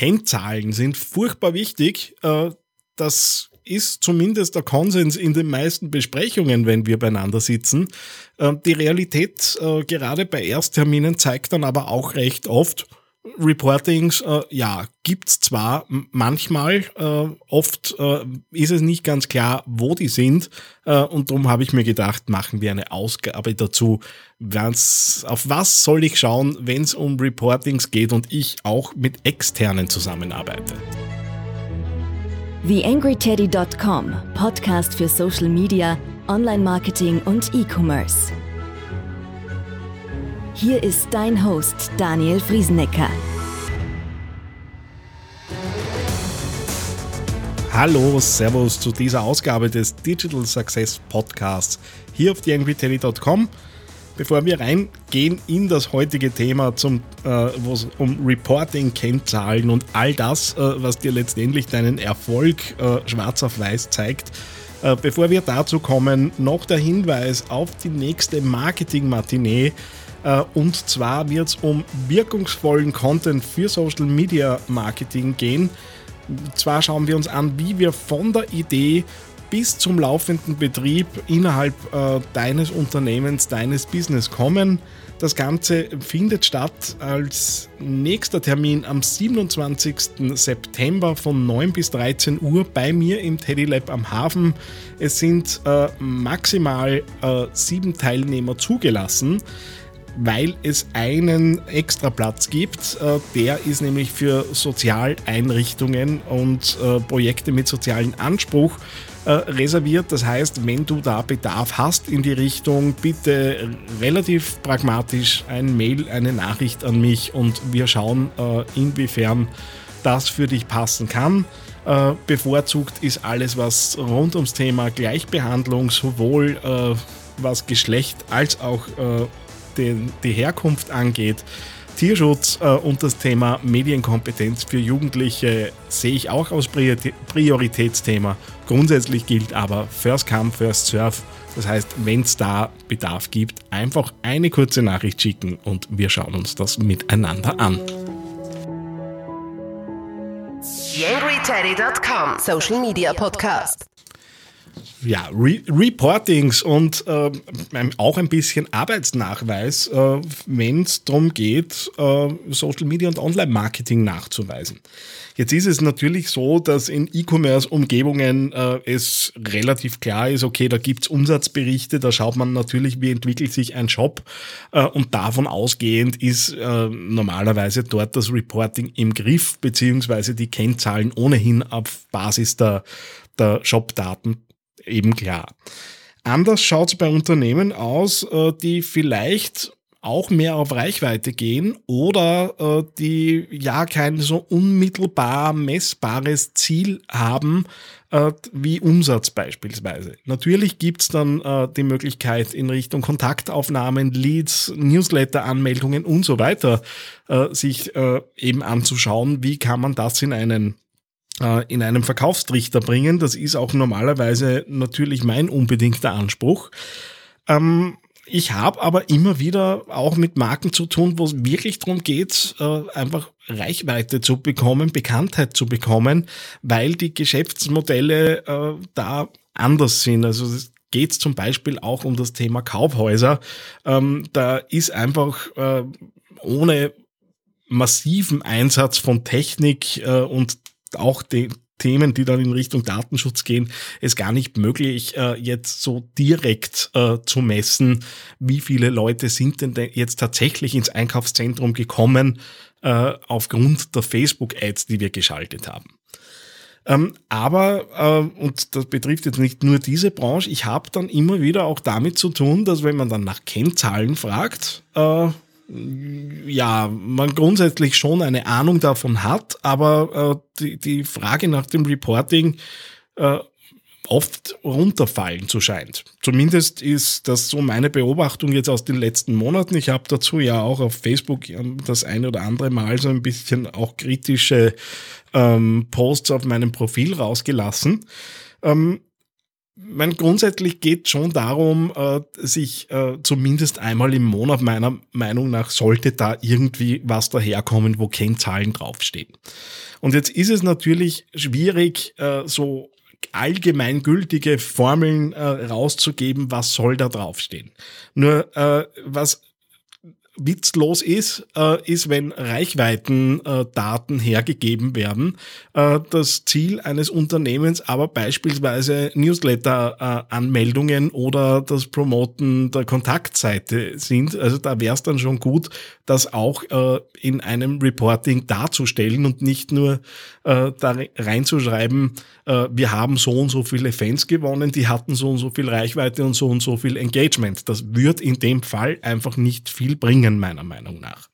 Kennzahlen sind furchtbar wichtig. Äh, das ist zumindest der Konsens in den meisten Besprechungen, wenn wir beieinander sitzen. Äh, die Realität äh, gerade bei Erstterminen zeigt dann aber auch recht oft, Reportings, äh, ja, gibt's zwar manchmal, äh, oft äh, ist es nicht ganz klar, wo die sind äh, und darum habe ich mir gedacht, machen wir eine Ausgabe dazu. Was, auf was soll ich schauen, wenn es um Reportings geht und ich auch mit externen zusammenarbeite? TheAngryTeddy.com, Podcast für Social Media, Online-Marketing und E-Commerce. Hier ist dein Host Daniel Friesenecker. Hallo, Servus zu dieser Ausgabe des Digital Success Podcasts hier auf TheAngryTeddy.com. Bevor wir reingehen in das heutige Thema, äh, wo es um Reporting, Kennzahlen und all das, äh, was dir letztendlich deinen Erfolg äh, schwarz auf weiß zeigt, äh, bevor wir dazu kommen, noch der Hinweis auf die nächste Marketing-Matinee. Äh, und zwar wird es um wirkungsvollen Content für Social Media Marketing gehen. Und zwar schauen wir uns an, wie wir von der Idee bis zum laufenden Betrieb innerhalb äh, deines Unternehmens, deines Business kommen. Das Ganze findet statt als nächster Termin am 27. September von 9 bis 13 Uhr bei mir im Teddy Lab am Hafen. Es sind äh, maximal äh, sieben Teilnehmer zugelassen weil es einen extra Platz gibt. Äh, der ist nämlich für Sozialeinrichtungen und äh, Projekte mit sozialem Anspruch äh, reserviert. Das heißt, wenn du da Bedarf hast in die Richtung, bitte relativ pragmatisch ein Mail, eine Nachricht an mich und wir schauen, inwiefern das für dich passen kann. Bevorzugt ist alles, was rund ums Thema Gleichbehandlung, sowohl was Geschlecht als auch den, die Herkunft angeht. Tierschutz äh, und das Thema Medienkompetenz für Jugendliche sehe ich auch als Prioritätsthema. Grundsätzlich gilt aber First Come, First Serve. Das heißt, wenn es da Bedarf gibt, einfach eine kurze Nachricht schicken und wir schauen uns das miteinander an. YangryTeddy.com Social Media Podcast ja, Re Reportings und äh, auch ein bisschen Arbeitsnachweis, äh, wenn es darum geht, äh, Social Media und Online-Marketing nachzuweisen. Jetzt ist es natürlich so, dass in E-Commerce-Umgebungen äh, es relativ klar ist, okay, da gibt's Umsatzberichte, da schaut man natürlich, wie entwickelt sich ein Shop äh, und davon ausgehend ist äh, normalerweise dort das Reporting im Griff, beziehungsweise die Kennzahlen ohnehin auf Basis der der Shop-Daten eben klar. Anders schaut es bei Unternehmen aus, äh, die vielleicht auch mehr auf Reichweite gehen oder äh, die ja kein so unmittelbar messbares Ziel haben äh, wie Umsatz beispielsweise. Natürlich gibt's dann die Möglichkeit in Richtung Kontaktaufnahmen, Leads, Newsletter-Anmeldungen und so weiter sich eben anzuschauen, wie kann man das in einen in einem Verkaufstrichter bringen. Das ist auch normalerweise natürlich mein unbedingter Anspruch. Ähm, ich habe aber immer wieder auch mit Marken zu tun, wo es wirklich darum geht, äh, einfach Reichweite zu bekommen, Bekanntheit zu bekommen, weil die Geschäftsmodelle äh, da anders sind. Also es geht zum Beispiel auch um das Thema Kaufhäuser. Ähm, da ist einfach äh, ohne massiven Einsatz von Technik äh, und auch die Themen, die dann in Richtung Datenschutz gehen, es gar nicht möglich, äh, jetzt so direkt äh, zu messen, wie viele Leute sind denn jetzt tatsächlich ins Einkaufszentrum gekommen äh, aufgrund der Facebook-Ads, die wir geschaltet haben. Ähm, aber, und das betrifft jetzt nicht nur diese Branche, ich habe dann immer wieder auch damit zu tun, dass wenn man dann nach Kennzahlen fragt, ja, man grundsätzlich schon eine Ahnung davon hat, aber äh, die, die Frage nach dem Reporting äh, oft runterfallen zu scheint. Zumindest ist das so meine Beobachtung jetzt aus den letzten Monaten. Ich habe dazu ja auch auf Facebook das eine oder andere Mal so ein bisschen auch kritische ähm, Posts auf meinem Profil rausgelassen. Ähm, mein, grundsätzlich geht schon darum, äh, sich äh, zumindest einmal im Monat meiner Meinung nach sollte da irgendwie was daherkommen, wo Kennzahlen draufstehen. Und jetzt ist es natürlich schwierig, äh, so allgemeingültige Formeln äh, rauszugeben, was soll da draufstehen. Nur äh, was witzlos ist, äh, ist, wenn Reichweitendaten äh, hergegeben werden. Äh, das Ziel eines Unternehmens aber beispielsweise Newsletter-Anmeldungen oder das Promoten der Kontaktseite sind. Also da wäre es dann schon gut, das auch äh, in einem Reporting darzustellen und nicht nur äh, da reinzuschreiben, äh, wir haben so und so viele Fans gewonnen, die hatten so und so viel Reichweite und so und so viel Engagement. Das wird in dem Fall einfach nicht viel bringen, meiner Meinung nach.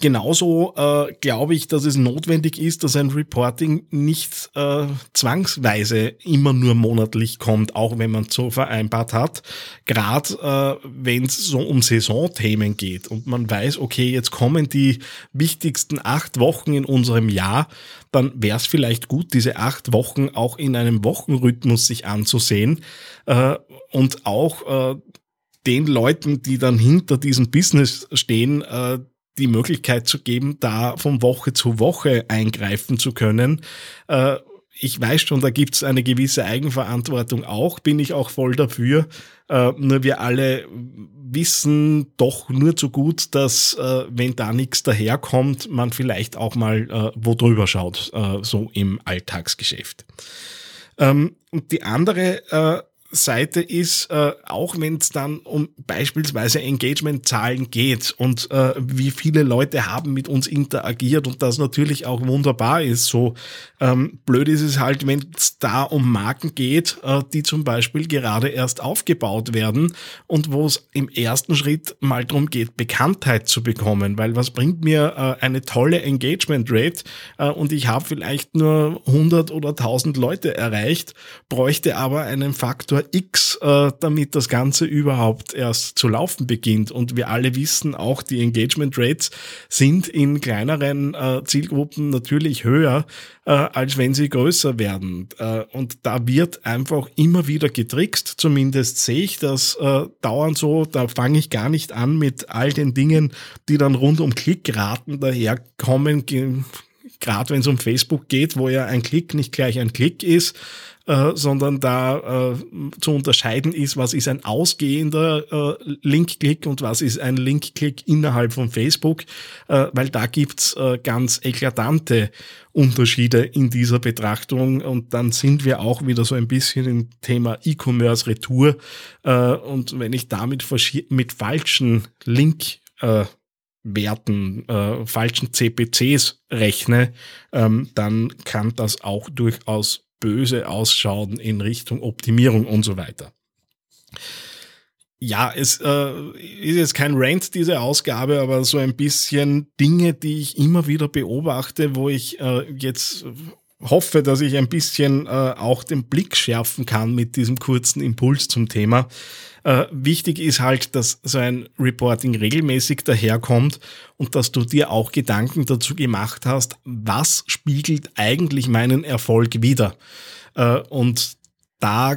Genauso äh, glaube ich, dass es notwendig ist, dass ein Reporting nicht äh, zwangsweise immer nur monatlich kommt, auch wenn man so vereinbart hat. Gerade äh, wenn es so um Saisonthemen geht und man weiß, okay, jetzt kommen die wichtigsten acht Wochen in unserem Jahr, dann wäre es vielleicht gut, diese acht Wochen auch in einem Wochenrhythmus sich anzusehen äh, und auch äh, den Leuten, die dann hinter diesem Business stehen, äh, die Möglichkeit zu geben, da von Woche zu Woche eingreifen zu können. Äh, ich weiß schon, da gibt es eine gewisse Eigenverantwortung auch, bin ich auch voll dafür. Äh, nur wir alle wissen doch nur zu gut, dass wenn da nichts daherkommt, man vielleicht auch mal wo drüber schaut, so im Alltagsgeschäft. Ähm, und die andere Seite ist, äh, auch wenn es dann um beispielsweise Engagement-Zahlen geht und äh, wie viele Leute haben mit uns interagiert und das natürlich auch wunderbar ist. So ähm, blöd ist es halt, wenn es da um Marken geht, äh, die zum Beispiel gerade erst aufgebaut werden und wo es im ersten Schritt mal darum geht, Bekanntheit zu bekommen, weil was bringt mir äh, eine tolle Engagement-Rate äh, und ich habe vielleicht nur 100 oder 1000 Leute erreicht, bräuchte aber einen Faktor Faktor X, äh, damit das Ganze überhaupt erst zu laufen beginnt. Und wir alle wissen auch, die Engagement Rates sind in kleineren äh, Zielgruppen natürlich höher, äh, als wenn sie größer werden. Äh, und da wird einfach immer wieder getrickst. Zumindest sehe ich das äh, dauernd so. Da fange ich gar nicht an mit all den Dingen, die dann rund um Klickraten daherkommen gerade wenn es um Facebook geht, wo ja ein Klick nicht gleich ein Klick ist, äh, sondern da äh, zu unterscheiden ist, was ist ein ausgehender äh, Linkklick und was ist ein Linkklick innerhalb von Facebook, äh, weil da gibt's äh, ganz eklatante Unterschiede in dieser Betrachtung. Und dann sind wir auch wieder so ein bisschen im Thema E-Commerce Retour. Äh, und wenn ich damit mit falschen Link äh, Werten, äh, falschen CPCs rechne, ähm, dann kann das auch durchaus böse ausschauen in Richtung Optimierung und so weiter. Ja, es äh, ist jetzt kein Rant, diese Ausgabe, aber so ein bisschen Dinge, die ich immer wieder beobachte, wo ich äh, jetzt hoffe, dass ich ein bisschen äh, auch den Blick schärfen kann mit diesem kurzen Impuls zum Thema. Äh, wichtig ist halt, dass so ein Reporting regelmäßig daherkommt und dass du dir auch Gedanken dazu gemacht hast, was spiegelt eigentlich meinen Erfolg wider. Äh, und da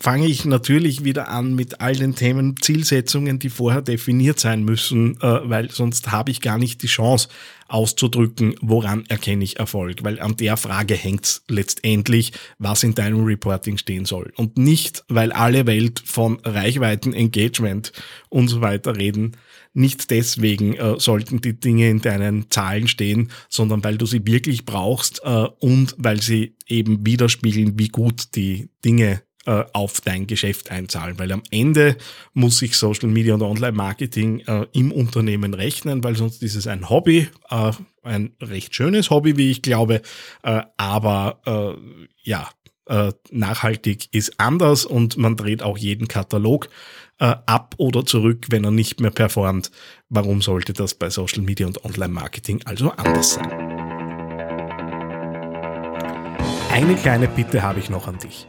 fange ich natürlich wieder an mit all den Themen, Zielsetzungen, die vorher definiert sein müssen, äh, weil sonst habe ich gar nicht die Chance auszudrücken, woran erkenne ich Erfolg, weil an der Frage hängt letztendlich, was in deinem Reporting stehen soll. Und nicht, weil alle Welt von Reichweiten, Engagement und so weiter reden, nicht deswegen äh, sollten die Dinge in deinen Zahlen stehen, sondern weil du sie wirklich brauchst äh, und weil sie eben widerspiegeln, wie gut die Dinge äh, auf dein Geschäft einzahlen, weil am Ende muss sich Social Media und Online-Marketing äh, im Unternehmen rechnen, weil sonst ist es ein Hobby, äh, ein recht schönes Hobby, wie ich glaube, äh, aber äh, ja, äh, nachhaltig ist anders und man dreht auch jeden Katalog ab oder zurück, wenn er nicht mehr performt. Warum sollte das bei Social Media und Online-Marketing also anders sein? Eine kleine Bitte habe ich noch an dich.